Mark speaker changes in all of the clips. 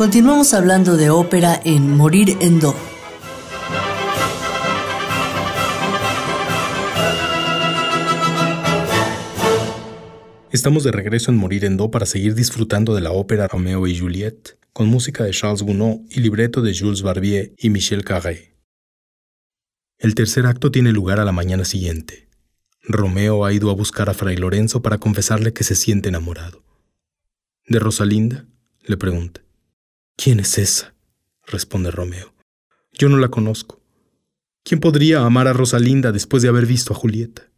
Speaker 1: Continuamos hablando de ópera en Morir en Do.
Speaker 2: Estamos de regreso en Morir en Do para seguir disfrutando de la ópera Romeo y Juliette, con música de Charles Gounod y libreto de Jules Barbier y Michel Carré. El tercer acto tiene lugar a la mañana siguiente. Romeo ha ido a buscar a Fray Lorenzo para confesarle que se siente enamorado. ¿De Rosalinda? le pregunta. ¿Quién es esa? responde Romeo. Yo no la conozco. ¿Quién podría amar a Rosalinda después de haber visto a Julieta?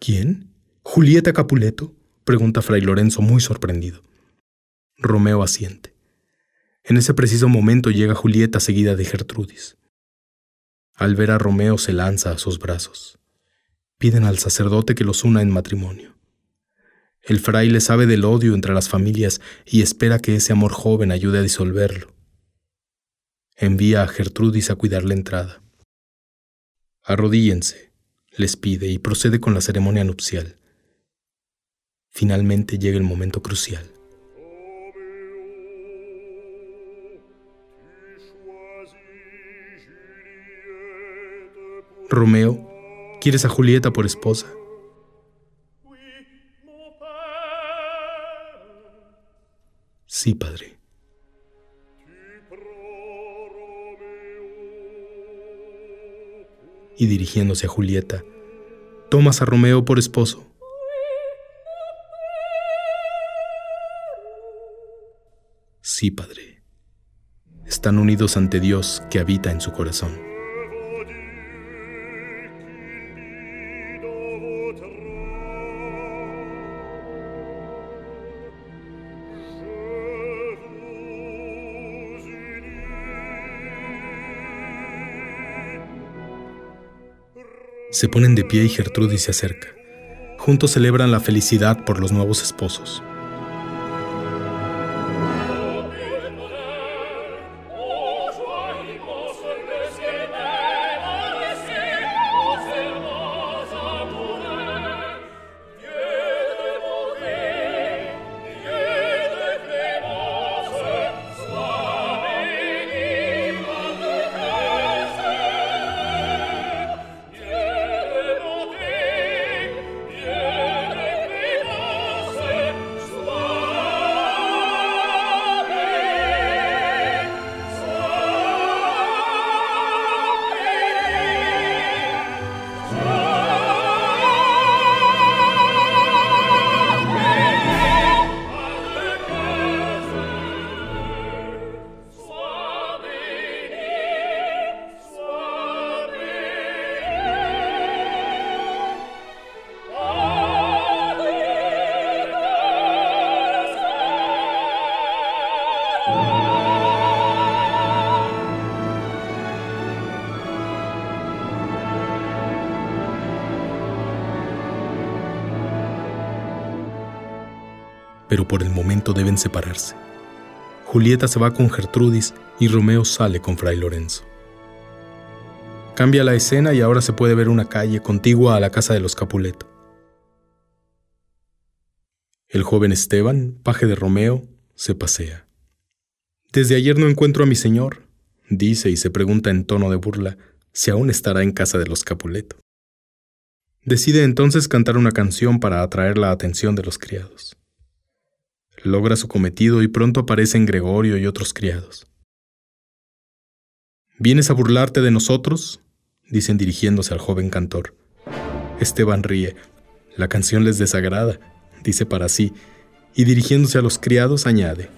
Speaker 2: ¿Quién? ¿Julieta Capuleto? pregunta Fray Lorenzo muy sorprendido. Romeo asiente. En ese preciso momento llega Julieta seguida de Gertrudis. Al ver a Romeo se lanza a sus brazos. Piden al sacerdote que los una en matrimonio. El fraile sabe del odio entre las familias y espera que ese amor joven ayude a disolverlo. Envía a Gertrudis a cuidar la entrada. Arrodíllense, les pide y procede con la ceremonia nupcial. Finalmente llega el momento crucial. Romeo, ¿quieres a Julieta por esposa? Sí, padre. Y dirigiéndose a Julieta, ¿tomas a Romeo por esposo? Sí, padre. Están unidos ante Dios que habita en su corazón. Se ponen de pie y Gertrudis se acerca. Juntos celebran la felicidad por los nuevos esposos. Pero por el momento deben separarse. Julieta se va con Gertrudis y Romeo sale con Fray Lorenzo. Cambia la escena y ahora se puede ver una calle contigua a la casa de los Capuleto. El joven Esteban, paje de Romeo, se pasea. Desde ayer no encuentro a mi señor, dice y se pregunta en tono de burla si aún estará en casa de los Capuleto. Decide entonces cantar una canción para atraer la atención de los criados. Logra su cometido y pronto aparecen Gregorio y otros criados. ¿Vienes a burlarte de nosotros? dicen dirigiéndose al joven cantor. Esteban ríe. La canción les desagrada, dice para sí, y dirigiéndose a los criados añade.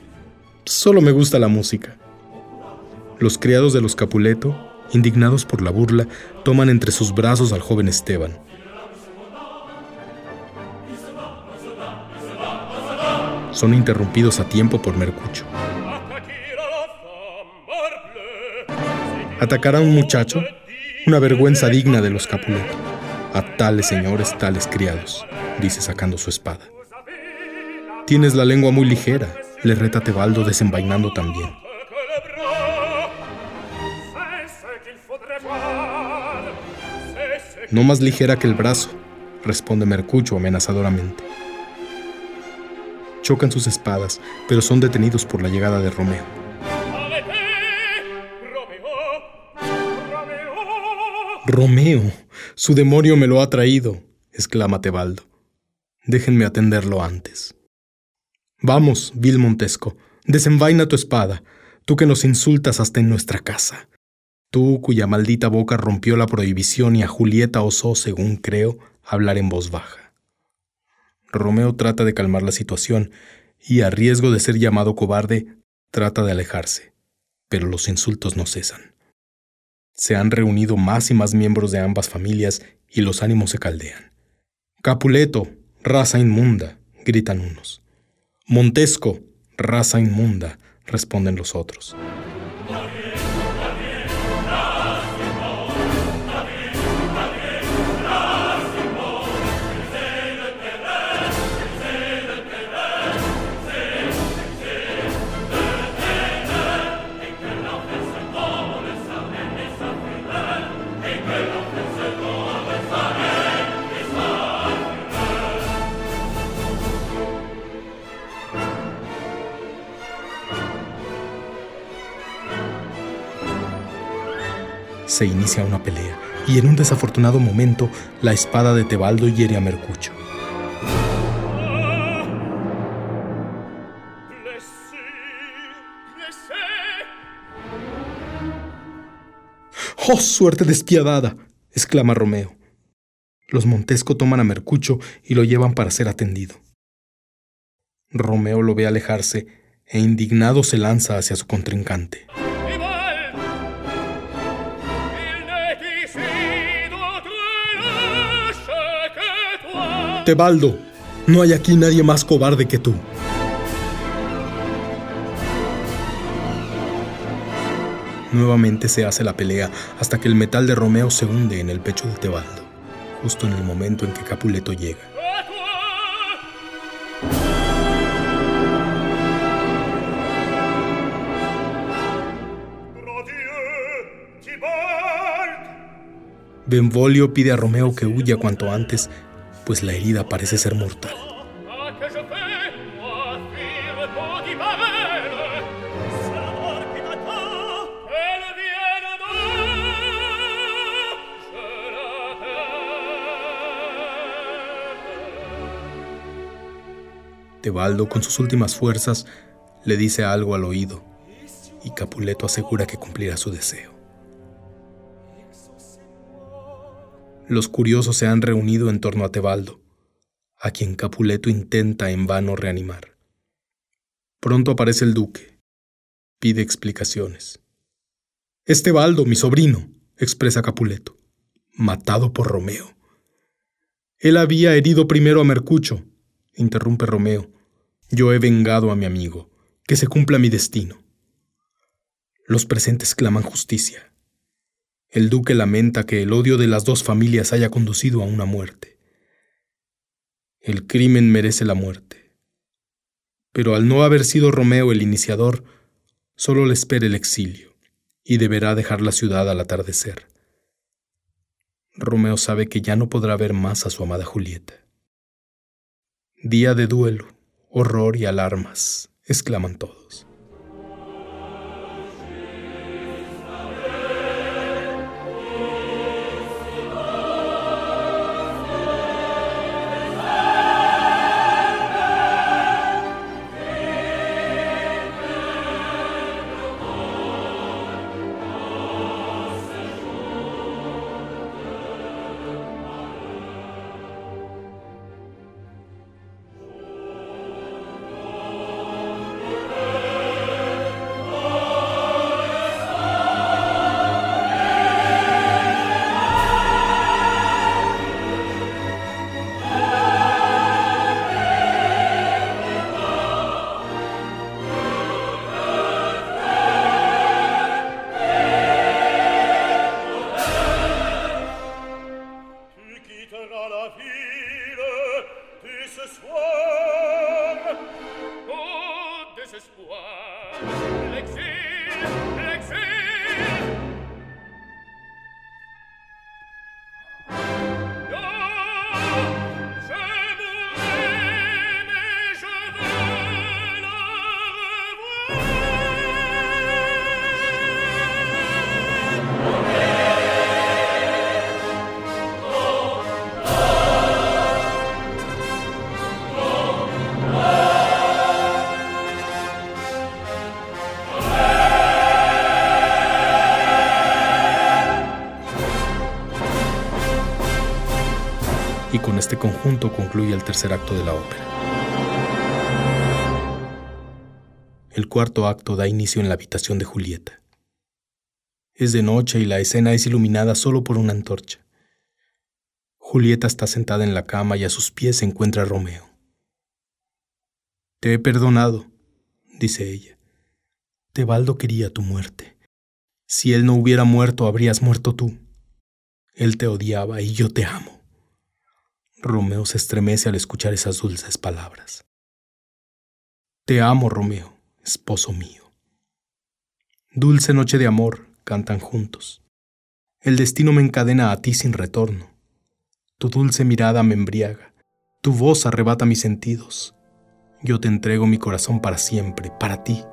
Speaker 2: Solo me gusta la música. Los criados de los Capuleto, indignados por la burla, toman entre sus brazos al joven Esteban. Son interrumpidos a tiempo por Mercucho. Atacar a un muchacho, una vergüenza digna de los Capuleto. A tales señores, tales criados, dice sacando su espada. Tienes la lengua muy ligera, le reta Tebaldo desenvainando también. No más ligera que el brazo, responde Mercucho amenazadoramente. Chocan sus espadas, pero son detenidos por la llegada de Romeo. Romeo, su demonio me lo ha traído, exclama Tebaldo. Déjenme atenderlo antes. Vamos, vil Montesco, desenvaina tu espada, tú que nos insultas hasta en nuestra casa. Tú cuya maldita boca rompió la prohibición y a Julieta osó, según creo, hablar en voz baja. Romeo trata de calmar la situación y, a riesgo de ser llamado cobarde, trata de alejarse, pero los insultos no cesan. Se han reunido más y más miembros de ambas familias y los ánimos se caldean. Capuleto, raza inmunda, gritan unos. Montesco, raza inmunda, responden los otros. Se inicia una pelea, y en un desafortunado momento la espada de Tebaldo hiere a Mercucho. ¡Oh, suerte despiadada! exclama Romeo. Los Montesco toman a Mercucho y lo llevan para ser atendido. Romeo lo ve alejarse e indignado se lanza hacia su contrincante. Tebaldo, no hay aquí nadie más cobarde que tú. Nuevamente se hace la pelea hasta que el metal de Romeo se hunde en el pecho de Tebaldo, justo en el momento en que Capuleto llega. Benvolio pide a Romeo que huya cuanto antes pues la herida parece ser mortal. Tebaldo, con sus últimas fuerzas, le dice algo al oído, y Capuleto asegura que cumplirá su deseo. Los curiosos se han reunido en torno a Tebaldo, a quien Capuleto intenta en vano reanimar. Pronto aparece el duque. Pide explicaciones. Es Tebaldo, mi sobrino, expresa Capuleto, matado por Romeo. Él había herido primero a Mercucho, interrumpe Romeo. Yo he vengado a mi amigo, que se cumpla mi destino. Los presentes claman justicia. El duque lamenta que el odio de las dos familias haya conducido a una muerte. El crimen merece la muerte. Pero al no haber sido Romeo el iniciador, solo le espera el exilio y deberá dejar la ciudad al atardecer. Romeo sabe que ya no podrá ver más a su amada Julieta. Día de duelo, horror y alarmas, exclaman todos.
Speaker 3: Este conjunto concluye el tercer acto de la ópera. El cuarto acto da inicio en la habitación de Julieta. Es de noche y la escena es iluminada solo por una antorcha. Julieta está sentada en la cama y a sus pies se encuentra Romeo. Te he perdonado, dice ella. Tebaldo quería tu muerte. Si él no hubiera muerto, habrías muerto tú. Él te odiaba y yo te amo. Romeo se estremece al escuchar esas dulces palabras. Te amo, Romeo, esposo mío. Dulce noche de amor, cantan juntos. El destino me encadena a ti sin retorno. Tu dulce mirada me embriaga, tu voz arrebata mis sentidos. Yo te entrego mi corazón para siempre, para ti.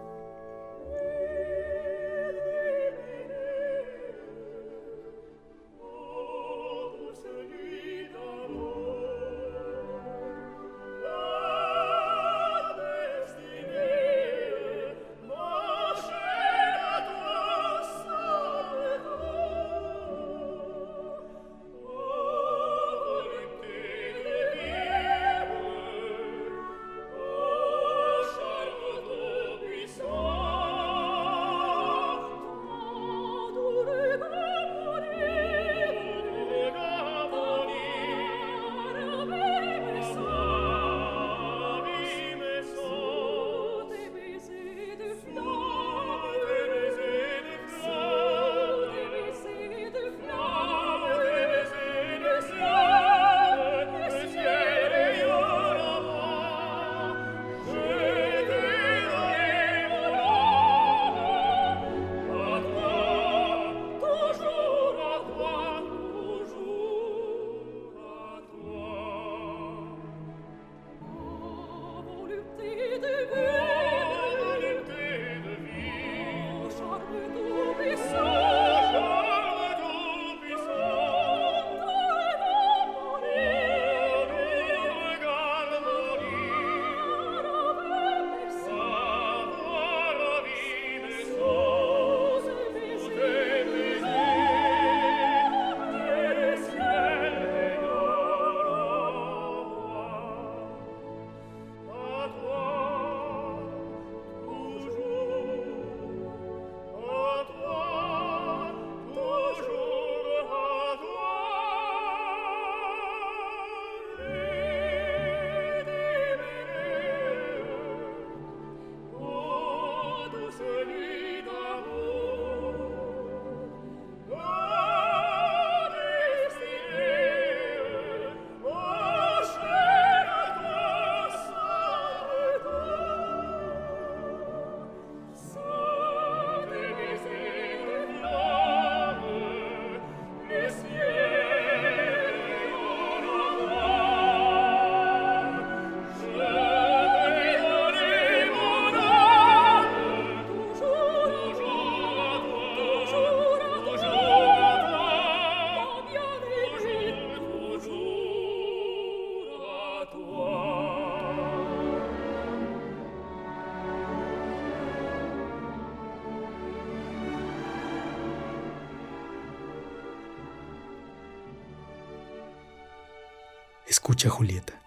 Speaker 3: Julieta.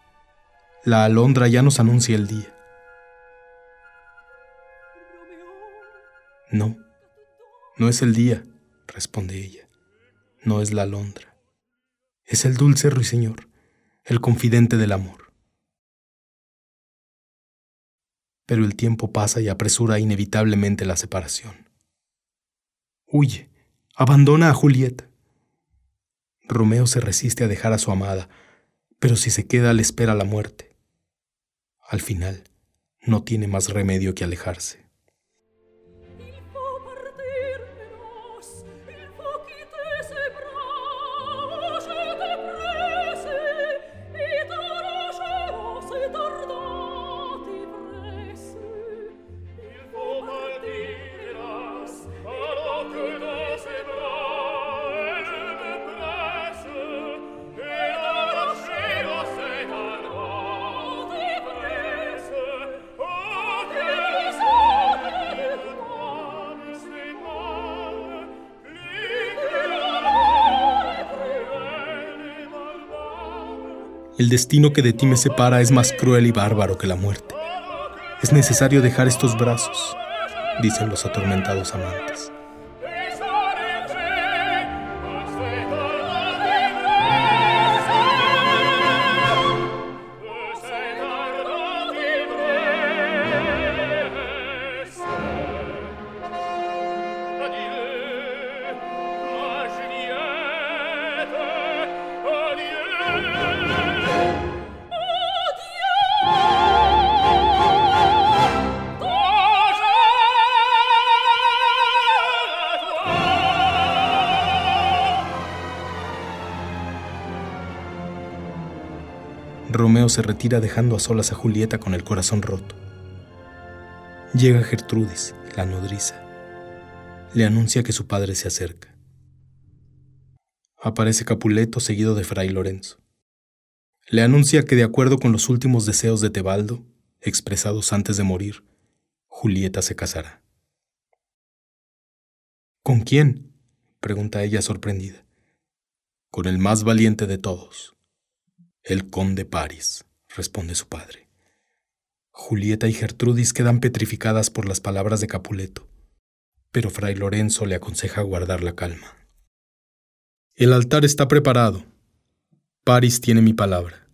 Speaker 3: La alondra ya nos anuncia el día. No, no es el día, responde ella. No es la alondra. Es el dulce ruiseñor, el confidente del amor. Pero el tiempo pasa y apresura inevitablemente la separación. Huye, abandona a Julieta. Romeo se resiste a dejar a su amada, pero si se queda le espera la muerte. Al final, no tiene más remedio que alejarse. El destino que de ti me separa es más cruel y bárbaro que la muerte. Es necesario dejar estos brazos, dicen los atormentados amantes. Romeo se retira dejando a solas a Julieta con el corazón roto. Llega Gertrudis, la nodriza. Le anuncia que su padre se acerca. Aparece Capuleto seguido de Fray Lorenzo. Le anuncia que de acuerdo con los últimos deseos de Tebaldo, expresados antes de morir, Julieta se casará. ¿Con quién? pregunta ella sorprendida. Con el más valiente de todos, el conde Paris, responde su padre. Julieta y Gertrudis quedan petrificadas por las palabras de Capuleto, pero Fray Lorenzo le aconseja guardar la calma. El altar está preparado. Paris tiene mi palabra.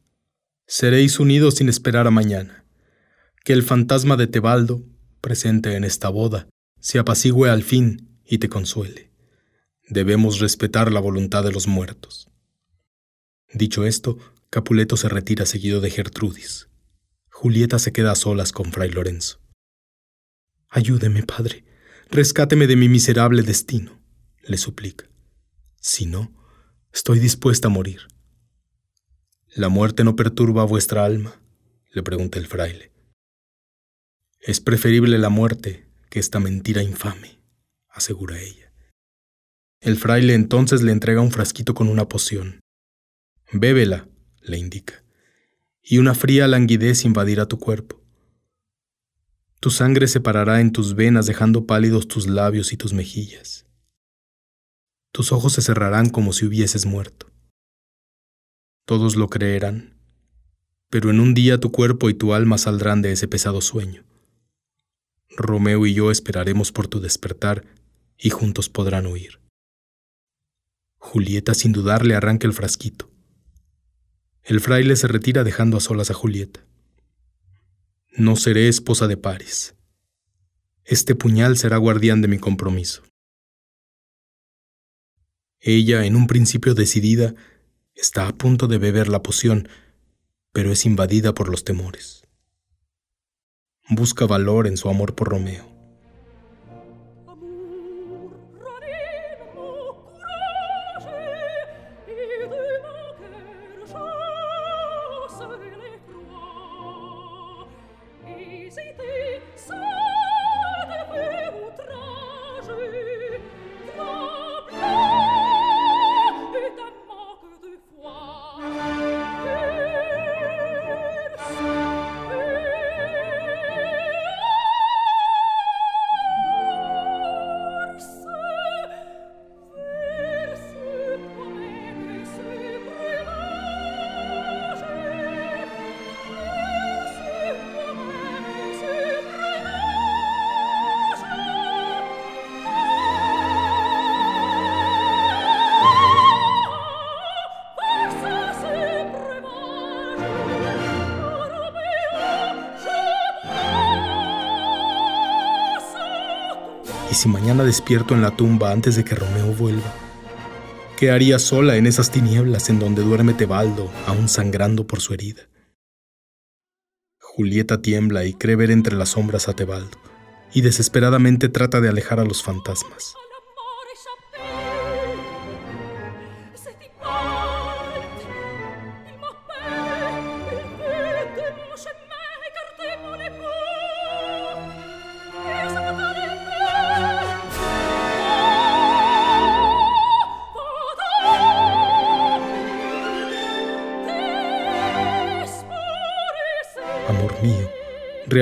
Speaker 3: Seréis unidos sin esperar a mañana. Que el fantasma de Tebaldo, presente en esta boda, se apacigüe al fin y te consuele. Debemos respetar la voluntad de los muertos. Dicho esto, Capuleto se retira seguido de Gertrudis. Julieta se queda a solas con Fray Lorenzo. Ayúdeme, padre, rescáteme de mi miserable destino, le suplica. Si no, estoy dispuesta a morir. ¿La muerte no perturba vuestra alma? le pregunta el fraile. Es preferible la muerte que esta mentira infame, asegura ella. El fraile entonces le entrega un frasquito con una poción. Bébela, le indica, y una fría languidez invadirá tu cuerpo. Tu sangre se parará en tus venas dejando pálidos tus labios y tus mejillas. Tus ojos se cerrarán como si hubieses muerto. Todos lo creerán, pero en un día tu cuerpo y tu alma saldrán de ese pesado sueño. Romeo y yo esperaremos por tu despertar y juntos podrán huir. Julieta sin dudar le arranca el frasquito. El fraile se retira dejando a solas a Julieta. No seré esposa de Paris. Este puñal será guardián de mi compromiso. Ella, en un principio decidida, está a punto de beber la poción, pero es invadida por los temores. Busca valor en su amor por Romeo. ¿Y si mañana despierto en la tumba antes de que Romeo vuelva? ¿Qué haría sola en esas tinieblas en donde duerme Tebaldo, aún sangrando por su herida? Julieta tiembla y cree ver entre las sombras a Tebaldo, y desesperadamente trata de alejar a los fantasmas.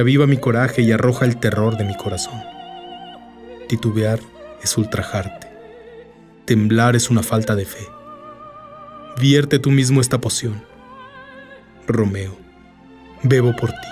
Speaker 3: Reaviva mi coraje y arroja el terror de mi corazón. Titubear es ultrajarte. Temblar es una falta de fe. Vierte tú mismo esta poción. Romeo, bebo por ti.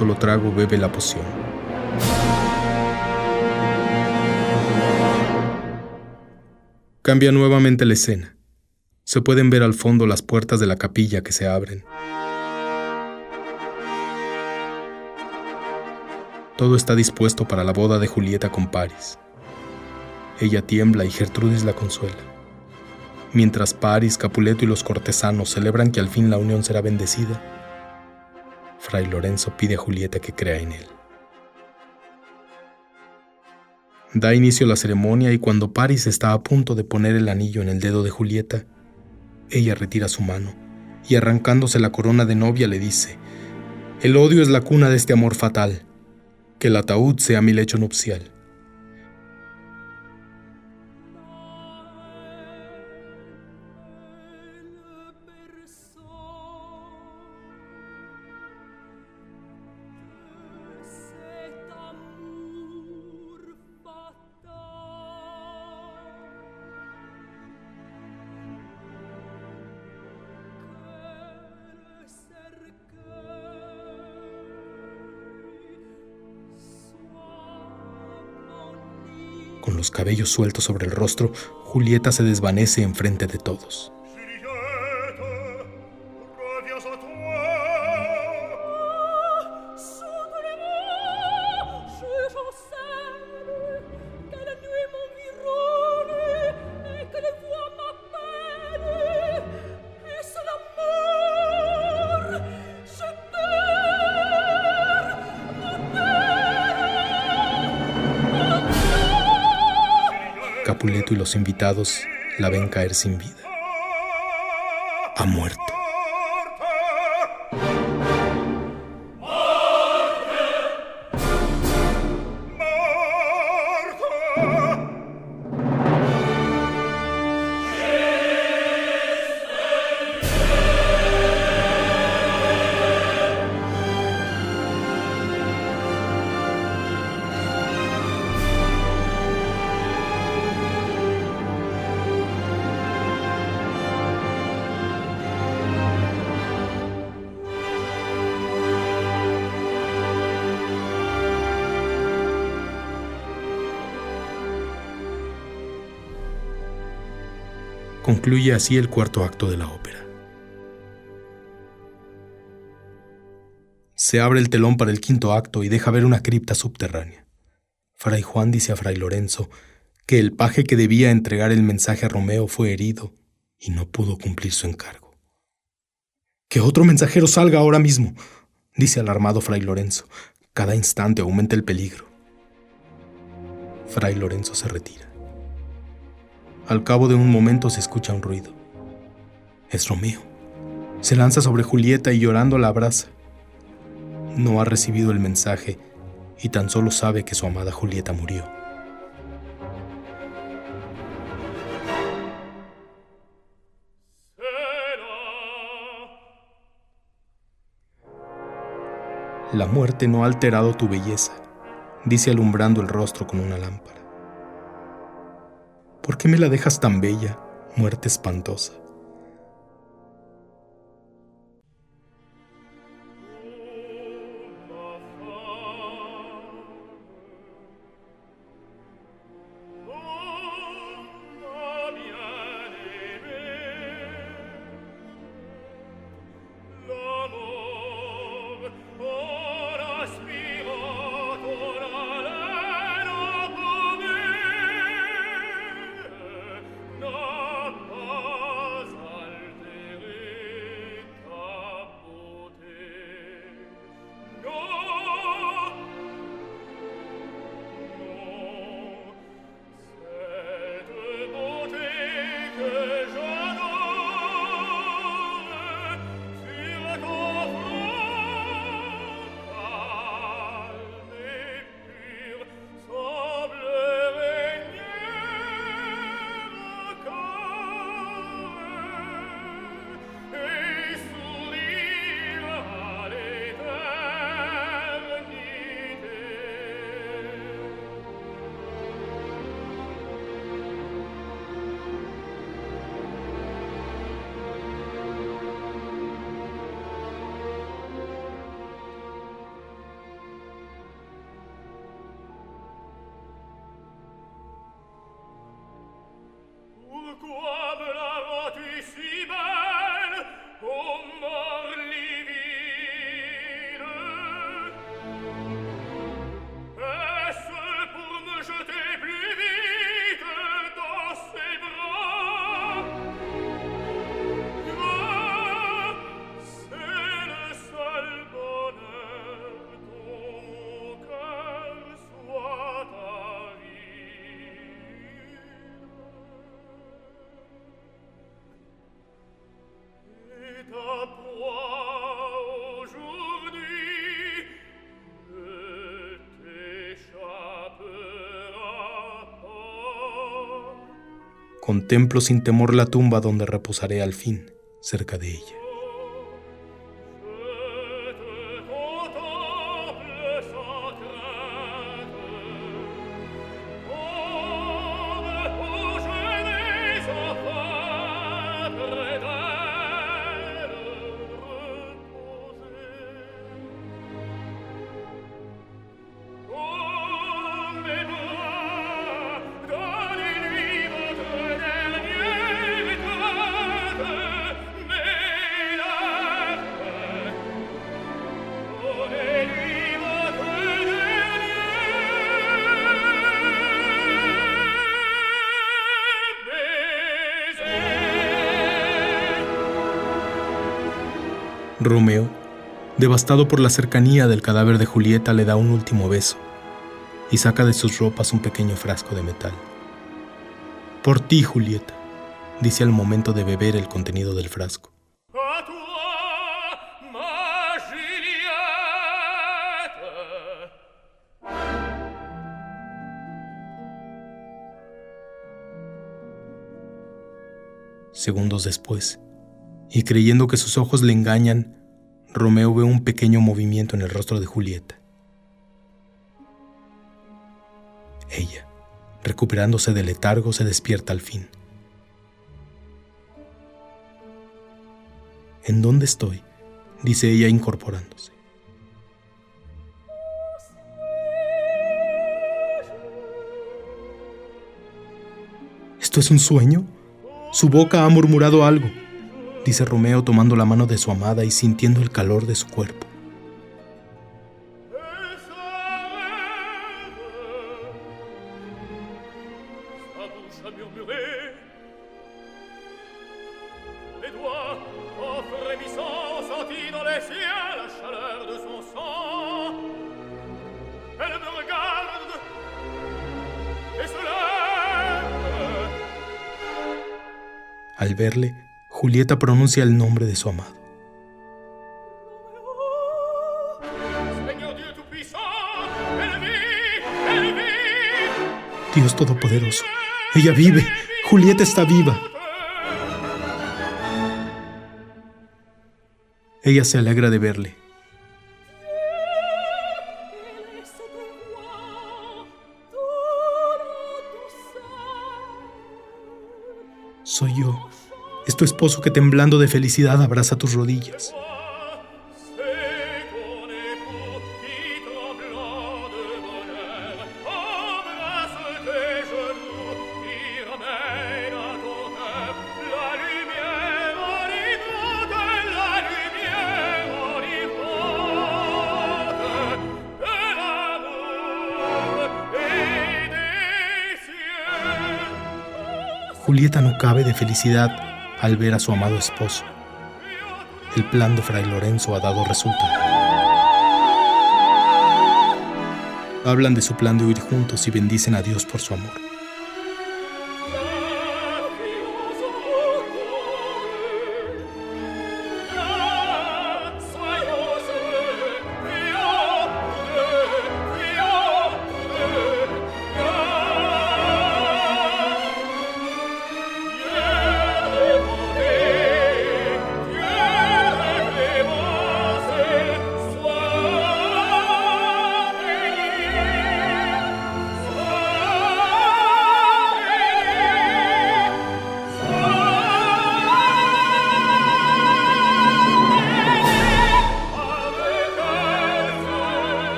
Speaker 3: Solo trago bebe la poción. Cambia nuevamente la escena. Se pueden ver al fondo las puertas de la capilla que se abren. Todo está dispuesto para la boda de Julieta con Paris. Ella tiembla y Gertrudis la consuela. Mientras Paris, Capuleto y los cortesanos celebran que al fin la unión será bendecida, Fray Lorenzo pide a Julieta que crea en él. Da inicio la ceremonia y cuando Paris está a punto de poner el anillo en el dedo de Julieta, ella retira su mano y arrancándose la corona de novia le dice, El odio es la cuna de este amor fatal, que el ataúd sea mi lecho nupcial. Los cabellos sueltos sobre el rostro, Julieta se desvanece enfrente de todos. Y los invitados la ven caer sin vida. Ha muerto. Concluye así el cuarto acto de la ópera. Se abre el telón para el quinto acto y deja ver una cripta subterránea. Fray Juan dice a Fray Lorenzo que el paje que debía entregar el mensaje a Romeo fue herido y no pudo cumplir su encargo. Que otro mensajero salga ahora mismo, dice alarmado Fray Lorenzo. Cada instante aumenta el peligro. Fray Lorenzo se retira. Al cabo de un momento se escucha un ruido. Es Romeo. Se lanza sobre Julieta y llorando la abraza. No ha recibido el mensaje y tan solo sabe que su amada Julieta murió. La muerte no ha alterado tu belleza, dice alumbrando el rostro con una lámpara. ¿Por qué me la dejas tan bella, muerte espantosa? quo Contemplo sin temor la tumba donde reposaré al fin, cerca de ella. Romeo, devastado por la cercanía del cadáver de Julieta, le da un último beso y saca de sus ropas un pequeño frasco de metal. Por ti, Julieta, dice al momento de beber el contenido del frasco. Segundos después, y creyendo que sus ojos le engañan, Romeo ve un pequeño movimiento en el rostro de Julieta. Ella, recuperándose del letargo, se despierta al fin. ¿En dónde estoy? dice ella incorporándose. ¿Esto es un sueño? Su boca ha murmurado algo, dice Romeo tomando la mano de su amada y sintiendo el calor de su cuerpo. Al verle, Julieta pronuncia el nombre de su amado. Dios Todopoderoso, ella vive, Julieta está viva. Ella se alegra de verle. Tu esposo que temblando de felicidad abraza tus rodillas. Julieta no cabe de felicidad al ver a su amado esposo. El plan de Fray Lorenzo ha dado resultado. Hablan de su plan de huir juntos y bendicen a Dios por su amor.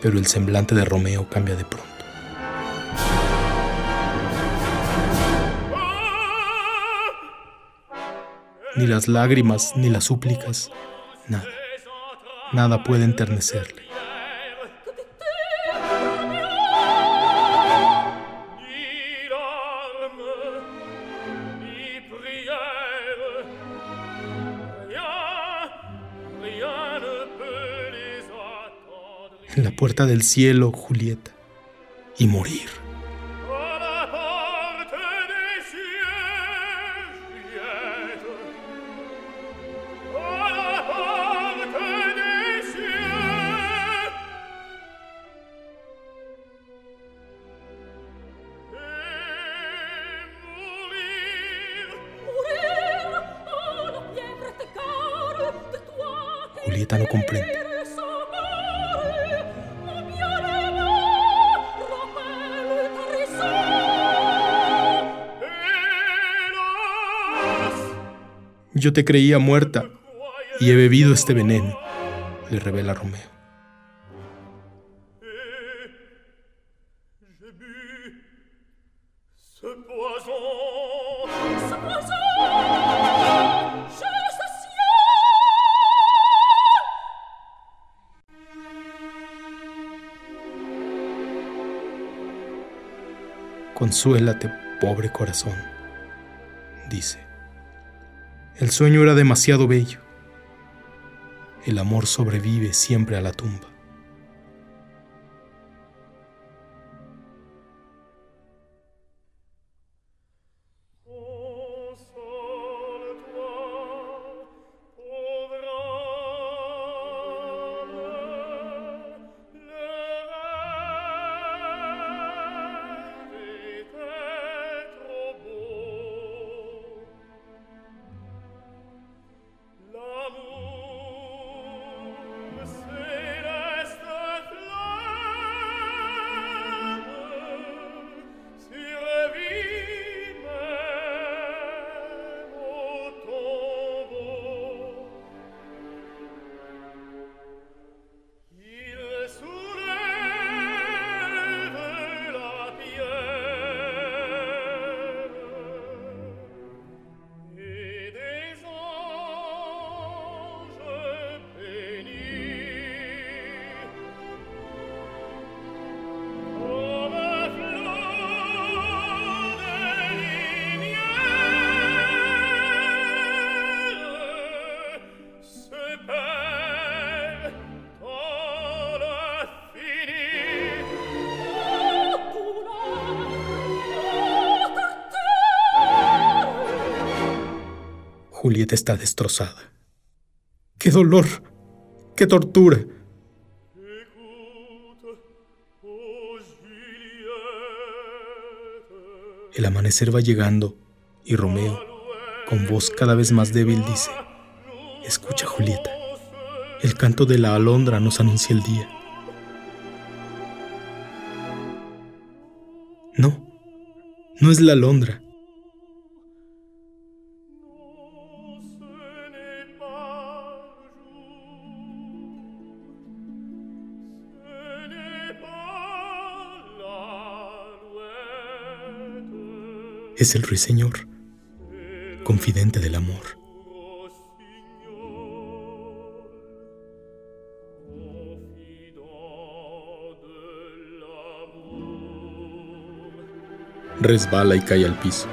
Speaker 3: Pero el semblante de Romeo cambia de pronto. Ni las lágrimas, ni las súplicas, nada, nada puede enternecerle. Puerta del cielo, Julieta, y morir. Yo te creía muerta y he bebido este veneno, le revela Romeo. Consuélate, pobre corazón, dice. El sueño era demasiado bello. El amor sobrevive siempre a la tumba.
Speaker 2: Julieta está destrozada. ¡Qué dolor! ¡Qué tortura! El amanecer va llegando y Romeo, con voz cada vez más débil, dice, Escucha Julieta, el canto de la alondra nos anuncia el día. No, no es la alondra, es el ruiseñor, confidente del amor. Resbala y cae al piso.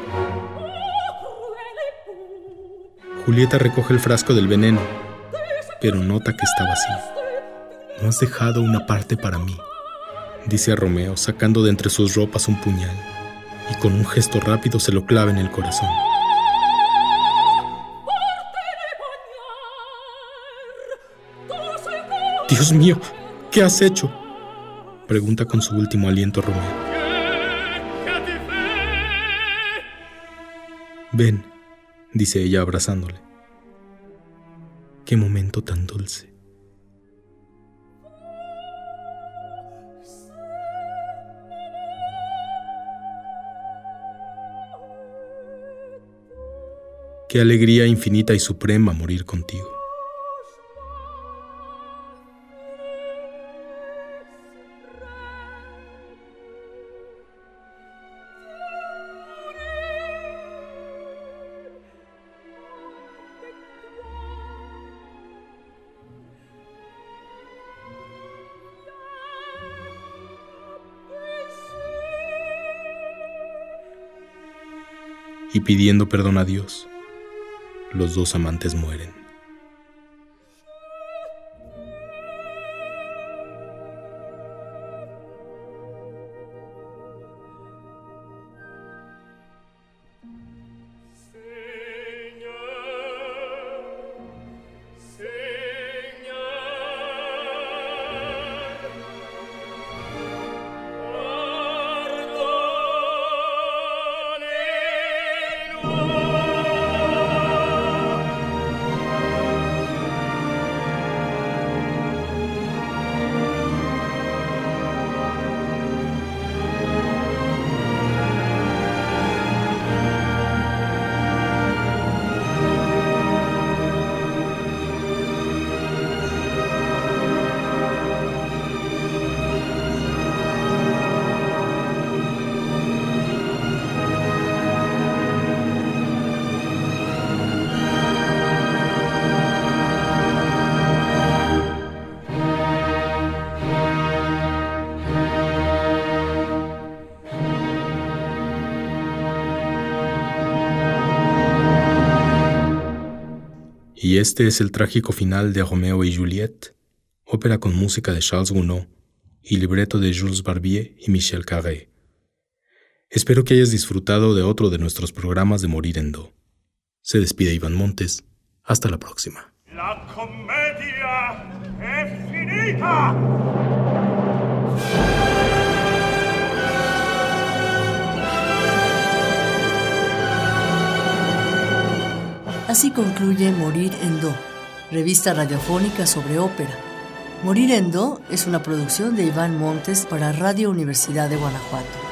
Speaker 2: Julieta recoge el frasco del veneno, pero nota que está vacío. No has dejado una parte para mí, dice a Romeo, sacando de entre sus ropas un puñal y con un gesto rápido se lo clava en el corazón. Dios mío, ¿qué has hecho? Pregunta con su último aliento Romeo. Ven, dice ella abrazándole. Qué momento tan dulce. Qué alegría infinita y suprema morir contigo. y pidiendo perdón a Dios los dos amantes mueren. Y este es el trágico final de Romeo y Juliette, ópera con música de Charles Gounod y libreto de Jules Barbier y Michel Carré. Espero que hayas disfrutado de otro de nuestros programas de Morir en Do. Se despide Iván Montes. Hasta la próxima.
Speaker 4: La comedia es finita.
Speaker 1: Así concluye Morir en Do, revista radiofónica sobre ópera. Morir en Do es una producción de Iván Montes para Radio Universidad de Guanajuato.